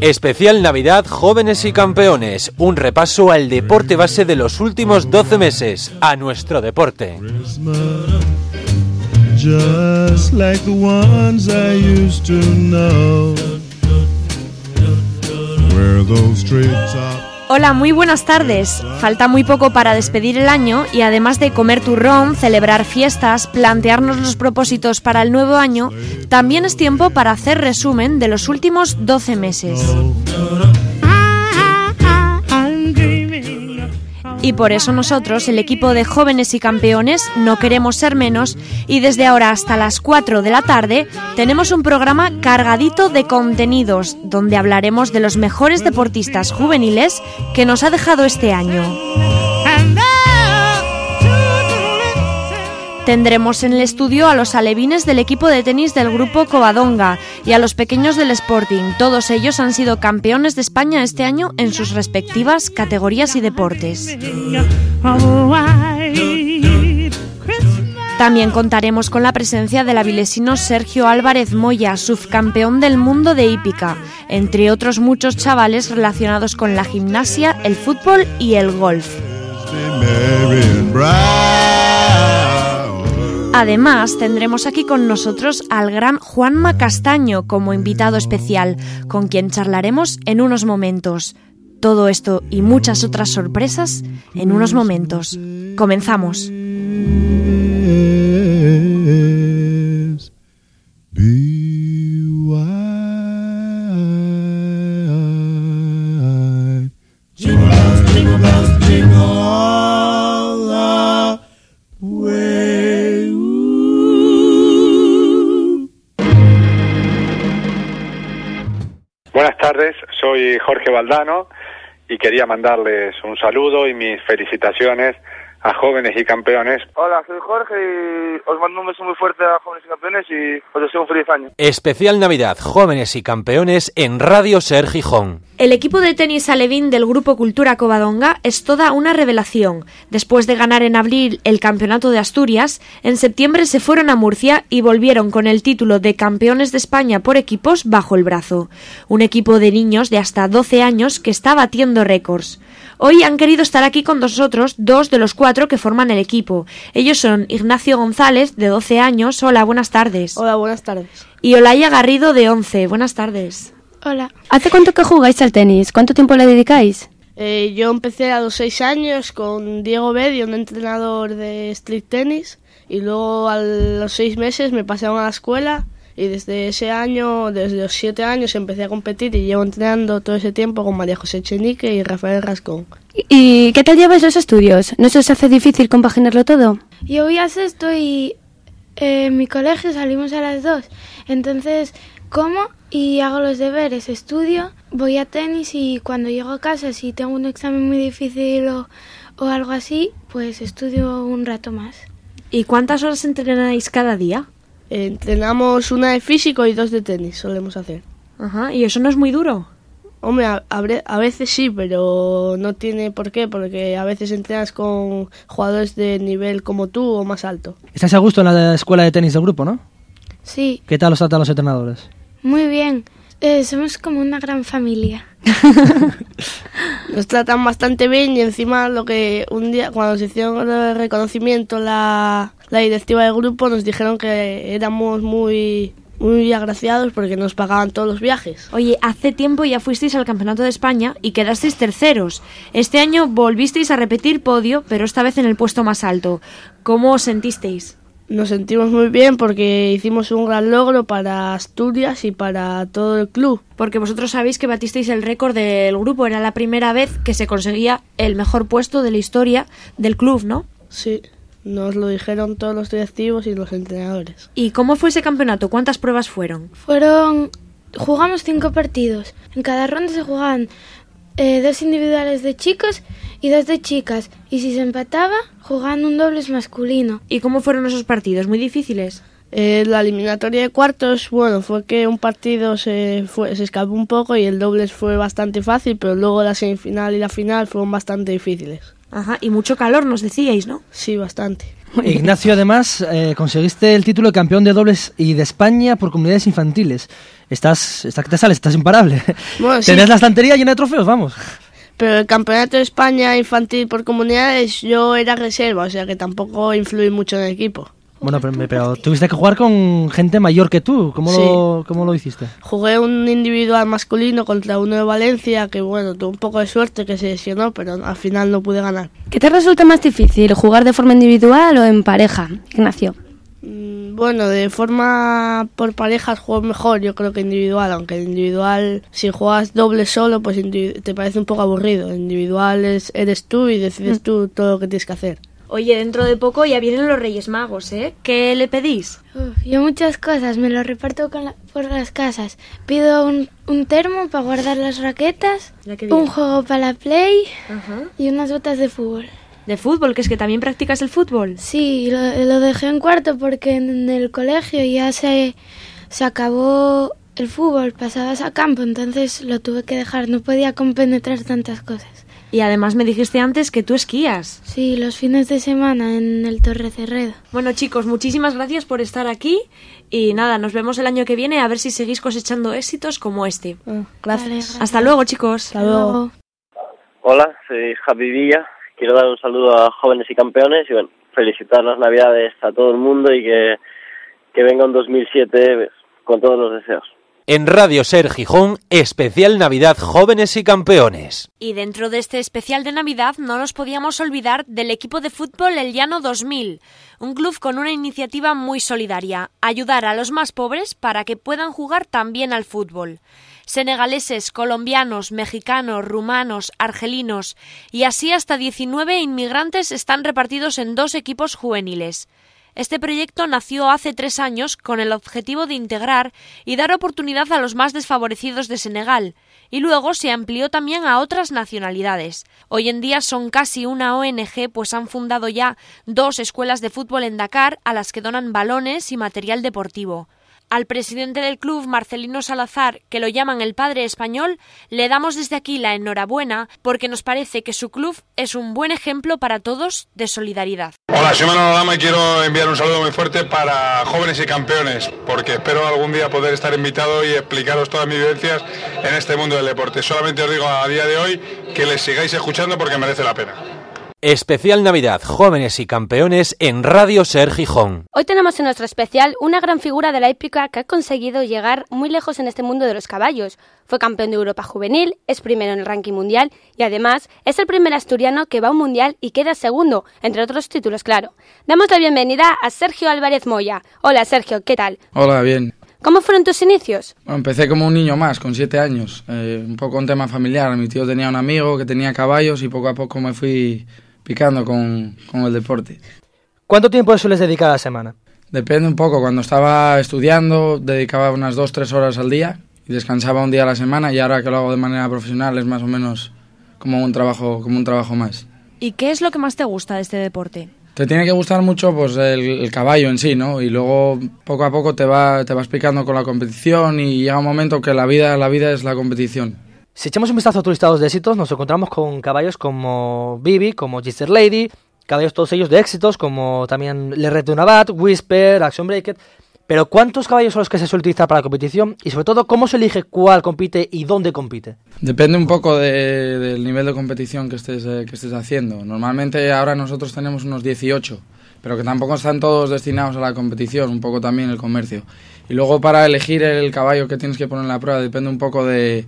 Especial Navidad Jóvenes y Campeones, un repaso al deporte base de los últimos 12 meses, a nuestro deporte. Hola, muy buenas tardes. Falta muy poco para despedir el año y además de comer turrón, celebrar fiestas, plantearnos los propósitos para el nuevo año, también es tiempo para hacer resumen de los últimos 12 meses. Y por eso nosotros, el equipo de jóvenes y campeones, no queremos ser menos y desde ahora hasta las 4 de la tarde tenemos un programa cargadito de contenidos donde hablaremos de los mejores deportistas juveniles que nos ha dejado este año. Tendremos en el estudio a los alevines del equipo de tenis del grupo Covadonga y a los pequeños del Sporting. Todos ellos han sido campeones de España este año en sus respectivas categorías y deportes. También contaremos con la presencia del avilesino Sergio Álvarez Moya, subcampeón del mundo de hípica, entre otros muchos chavales relacionados con la gimnasia, el fútbol y el golf. Además, tendremos aquí con nosotros al gran Juanma Castaño como invitado especial, con quien charlaremos en unos momentos. Todo esto y muchas otras sorpresas en unos momentos. Comenzamos. Tardes, soy Jorge Valdano y quería mandarles un saludo y mis felicitaciones a jóvenes y campeones. Hola, soy Jorge y os mando un beso muy fuerte a jóvenes y campeones y os deseo un feliz año. Especial Navidad Jóvenes y Campeones en Radio Ser Gijón. El equipo de tenis alevín del Grupo Cultura Covadonga es toda una revelación. Después de ganar en abril el Campeonato de Asturias, en septiembre se fueron a Murcia y volvieron con el título de Campeones de España por equipos bajo el brazo. Un equipo de niños de hasta 12 años que está batiendo récords. Hoy han querido estar aquí con nosotros dos de los cuatro que forman el equipo. Ellos son Ignacio González, de 12 años. Hola, buenas tardes. Hola, buenas tardes. Y Olaya Garrido, de 11. Buenas tardes. Hola. ¿Hace cuánto que jugáis al tenis? ¿Cuánto tiempo le dedicáis? Eh, yo empecé a los seis años con Diego Bedio, un entrenador de street tennis, y luego a los seis meses me pasaron a la escuela y desde ese año, desde los siete años, empecé a competir y llevo entrenando todo ese tiempo con María José Chenique y Rafael Rascón. ¿Y qué tal lleváis los estudios? ¿No se os hace difícil compaginarlo todo? Yo voy a sexto y eh, en mi colegio salimos a las dos. Entonces como y hago los deberes, estudio, voy a tenis y cuando llego a casa, si tengo un examen muy difícil o, o algo así, pues estudio un rato más. ¿Y cuántas horas entrenáis cada día? Eh, entrenamos una de físico y dos de tenis, solemos hacer. Ajá, ¿y eso no es muy duro? Hombre, a, a bre- a veces sí, pero no tiene por qué, porque a veces entrenas con jugadores de nivel como tú o más alto. Estás a gusto en la escuela de tenis del grupo, ¿no? Sí, ¿Qué tal os tratan los entrenadores? muy bien. Eh, somos como una gran familia. Nos tratan bastante bien y encima lo que un día cuando se hicieron el reconocimiento la, la directiva del grupo nos dijeron que éramos muy muy agraciados porque nos pagaban todos los viajes. Oye, hace tiempo ya fuisteis al Campeonato de España y quedasteis terceros. Este año volvisteis a repetir podio, pero esta vez en el puesto más alto. ¿Cómo os sentisteis? Nos sentimos muy bien porque hicimos un gran logro para Asturias y para todo el club. Porque vosotros sabéis que batisteis el récord del grupo. Era la primera vez que se conseguía el mejor puesto de la historia del club, ¿no? Sí, nos lo dijeron todos los directivos y los entrenadores. ¿Y cómo fue ese campeonato? ¿Cuántas pruebas fueron? Fueron. Jugamos cinco partidos. En cada ronda se jugaban eh, dos individuales de chicos y dos de chicas. Y si se empataba, jugaban un dobles masculino. ¿Y cómo fueron esos partidos? ¿Muy difíciles? Eh, la eliminatoria de cuartos, bueno, fue que un partido se, fue, se escapó un poco y el dobles fue bastante fácil, pero luego la semifinal y la final fueron bastante difíciles. Ajá, y mucho calor nos decíais, ¿no? Sí, bastante. Ignacio, además, eh, conseguiste el título de campeón de dobles y de España por comunidades infantiles. Estás, está que te sales, estás imparable. Bueno, sí. Tenés la estantería llena de trofeos, vamos. Pero el campeonato de España infantil por comunidades yo era reserva, o sea que tampoco influí mucho en el equipo. Bueno, pero, pero tuviste que jugar con gente mayor que tú. ¿Cómo, lo, ¿cómo lo hiciste? Jugué un individual masculino contra uno de Valencia que, bueno, tuvo un poco de suerte que se lesionó, pero al final no pude ganar. ¿Qué te resulta más difícil, jugar de forma individual o en pareja, Ignacio? Mm, Bueno, de forma por parejas juego mejor, yo creo que individual, aunque el individual, si juegas doble solo, pues te parece un poco aburrido. Individual es, eres tú y decides tú todo lo que tienes que hacer. Oye, dentro de poco ya vienen los Reyes Magos, ¿eh? ¿Qué le pedís? Uf, yo muchas cosas, me lo reparto con la- por las casas. Pido un, un termo para guardar las raquetas, un juego para la Play Ajá. y unas botas de fútbol. De fútbol, que es que también practicas el fútbol. Sí, lo, lo dejé en cuarto porque en el colegio ya se, se acabó el fútbol, pasabas a campo, entonces lo tuve que dejar, no podía compenetrar tantas cosas. Y además me dijiste antes que tú esquías. Sí, los fines de semana en el Torre Cerredo. Bueno chicos, muchísimas gracias por estar aquí y nada, nos vemos el año que viene a ver si seguís cosechando éxitos como este. Ah, Vale, gracias. Hasta luego chicos. Hasta luego. Hola, soy Javi Villa. Quiero dar un saludo a jóvenes y campeones y bueno, felicitar las Navidades a todo el mundo y que, que venga un 2007 con todos los deseos. En Radio Ser Gijón, especial Navidad Jóvenes y Campeones. Y dentro de este especial de Navidad no nos podíamos olvidar del equipo de fútbol El Llano 2000, un club con una iniciativa muy solidaria, ayudar a los más pobres para que puedan jugar también al fútbol. Senegaleses, colombianos, mexicanos, rumanos, argelinos y así hasta 19 inmigrantes están repartidos en dos equipos juveniles. Este proyecto nació hace tres años con el objetivo de integrar y dar oportunidad a los más desfavorecidos de Senegal, y luego se amplió también a otras nacionalidades. Hoy en día son casi una ONG, pues han fundado ya dos escuelas de fútbol en Dakar a las que donan balones y material deportivo. Al presidente del club, Marcelino Salazar, que lo llaman el padre español, le damos desde aquí la enhorabuena porque nos parece que su club es un buen ejemplo para todos de solidaridad. Hola, soy Manolo Lama y quiero enviar un saludo muy fuerte para jóvenes y campeones, porque espero algún día poder estar invitado y explicaros todas mis vivencias en este mundo del deporte. Solamente os digo a día de hoy que les sigáis escuchando porque merece la pena. Especial Navidad Jóvenes y Campeones en Radio Ser Gijón. Hoy tenemos en nuestro especial una gran figura de la épica que ha conseguido llegar muy lejos en este mundo de los caballos. Fue campeón de Europa juvenil, es primero en el ranking mundial y además es el primer asturiano que va a un mundial y queda segundo, entre otros títulos, claro. Damos la bienvenida a Sergio Álvarez Moya. Hola Sergio, ¿qué tal? Hola, bien. ¿Cómo fueron tus inicios? Bueno, empecé como un niño más, con siete años. Eh, un poco un tema familiar. Mi tío tenía un amigo que tenía caballos y poco a poco me fui picando con, con el deporte. ¿Cuánto tiempo sueles dedicar a la semana? Depende un poco. Cuando estaba estudiando dedicaba unas dos, tres horas al día y descansaba un día a la semana y ahora que lo hago de manera profesional es más o menos como un trabajo, como un trabajo más. ¿Y qué es lo que más te gusta de este deporte? Te tiene que gustar mucho pues el, el caballo en sí, ¿no? Y luego poco a poco te, va, te vas picando con la competición y llega un momento que la vida, la vida es la competición. Si echamos un vistazo a tus listados de éxitos, nos encontramos con caballos como Bibi, como Gister Lady, caballos todos ellos de éxitos, como también Le Red de Navat, Whisper, Action Breaker. Pero ¿cuántos caballos son los que se suele utilizar para la competición? Y sobre todo, ¿cómo se elige cuál compite y dónde compite? Depende un poco de- del nivel de competición que estés, eh, que estés haciendo. Normalmente ahora nosotros tenemos unos 18, pero que tampoco están todos destinados a la competición, un poco también el comercio. Y luego para elegir el caballo que tienes que poner en la prueba depende un poco de,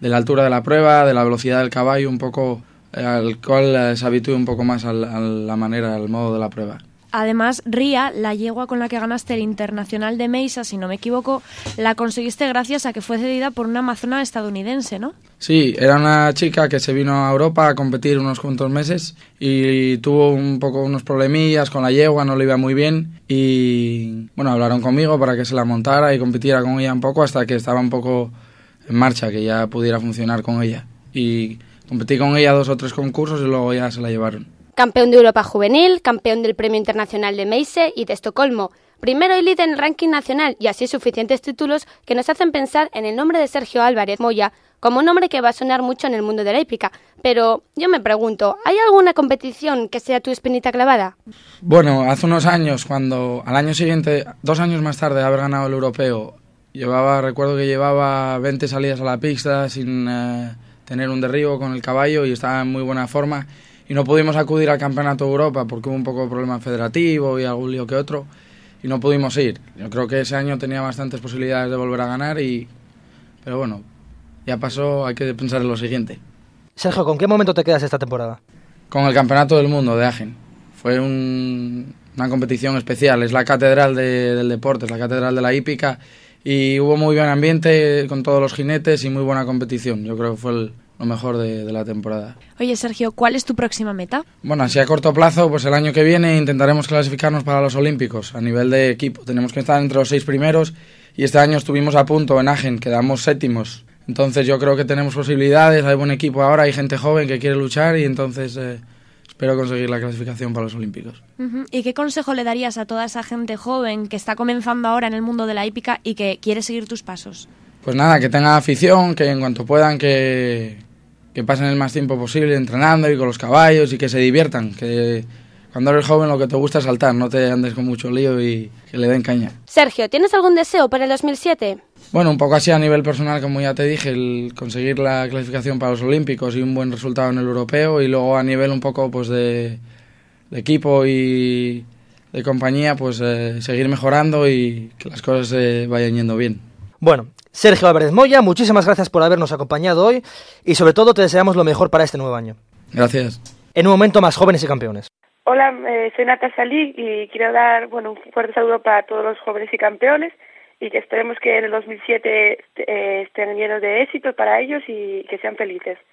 de la altura de la prueba, de la velocidad del caballo, un poco eh, al cual eh, se habitúe un poco más a la manera, al modo de la prueba. Además, Ría, la yegua con la que ganaste el Internacional de Mesa, si no me equivoco, la conseguiste gracias a que fue cedida por una amazona estadounidense, ¿no? Sí, era una chica que se vino a Europa a competir unos cuantos meses y tuvo un poco unos problemillas con la yegua, no le iba muy bien y bueno, hablaron conmigo para que se la montara y competiera con ella un poco hasta que estaba un poco en marcha, que ya pudiera funcionar con ella. Y competí con ella dos o tres concursos y luego ya se la llevaron. Campeón de Europa juvenil, campeón del Premio Internacional de Meise y de Estocolmo. Primero y líder en el ranking nacional y así suficientes títulos que nos hacen pensar en el nombre de Sergio Álvarez Moya como un hombre que va a sonar mucho en el mundo de la hípica. Pero yo me pregunto, ¿hay alguna competición que sea tu espinita clavada? Bueno, hace unos años, cuando al año siguiente, dos años más tarde de haber ganado el europeo, llevaba, recuerdo que llevaba 20 salidas a la pista sin eh, tener un derribo con el caballo y estaba en muy buena forma y no pudimos acudir al Campeonato de Europa porque hubo un poco de problema federativo y algún lío que otro y no pudimos ir. Yo creo que ese año tenía bastantes posibilidades de volver a ganar y pero bueno, ya pasó, hay que pensar en lo siguiente. Sergio, ¿con qué momento te quedas esta temporada? Con el Campeonato del Mundo de Agen. Fue un, una competición especial, es la catedral de, del deporte, es la catedral de la hípica y hubo muy buen ambiente con todos los jinetes y muy buena competición. Yo creo que fue el, lo mejor de, de, la temporada. Oye, Sergio, ¿cuál es tu próxima meta? Bueno, así a corto plazo, pues el año que viene intentaremos clasificarnos para los Olímpicos a nivel de equipo. Tenemos que estar entre los seis primeros y este año estuvimos a punto en Agen, quedamos séptimos. Entonces yo creo que tenemos posibilidades, hay buen equipo ahora, hay gente joven que quiere luchar y entonces eh, espero conseguir la clasificación para los Olímpicos. Uh -huh. ¿Y qué consejo le darías a toda esa gente joven que está comenzando ahora en el mundo de la hípica y que quiere seguir tus pasos? Pues nada, que tengan afición, que en cuanto puedan que, que pasen el más tiempo posible entrenando y con los caballos y que se diviertan, que cuando eres joven lo que te gusta es saltar, no te andes con mucho lío y que le den caña. Sergio, ¿tienes algún deseo para el 2007? Bueno, un poco así a nivel personal, como ya te dije, el conseguir la clasificación para los Olímpicos y un buen resultado en el europeo y luego a nivel un poco pues de, de equipo y de compañía, pues eh, seguir mejorando y que las cosas se vayan yendo bien. Bueno, Sergio Álvarez Moya, muchísimas gracias por habernos acompañado hoy y sobre todo te deseamos lo mejor para este nuevo año. Gracias. En un momento más jóvenes y campeones. Hola, eh, soy Nata Salí y quiero dar bueno, un fuerte saludo para todos los jóvenes y campeones y que esperemos que en el 2007 eh, estén llenos de éxito para ellos y que sean felices.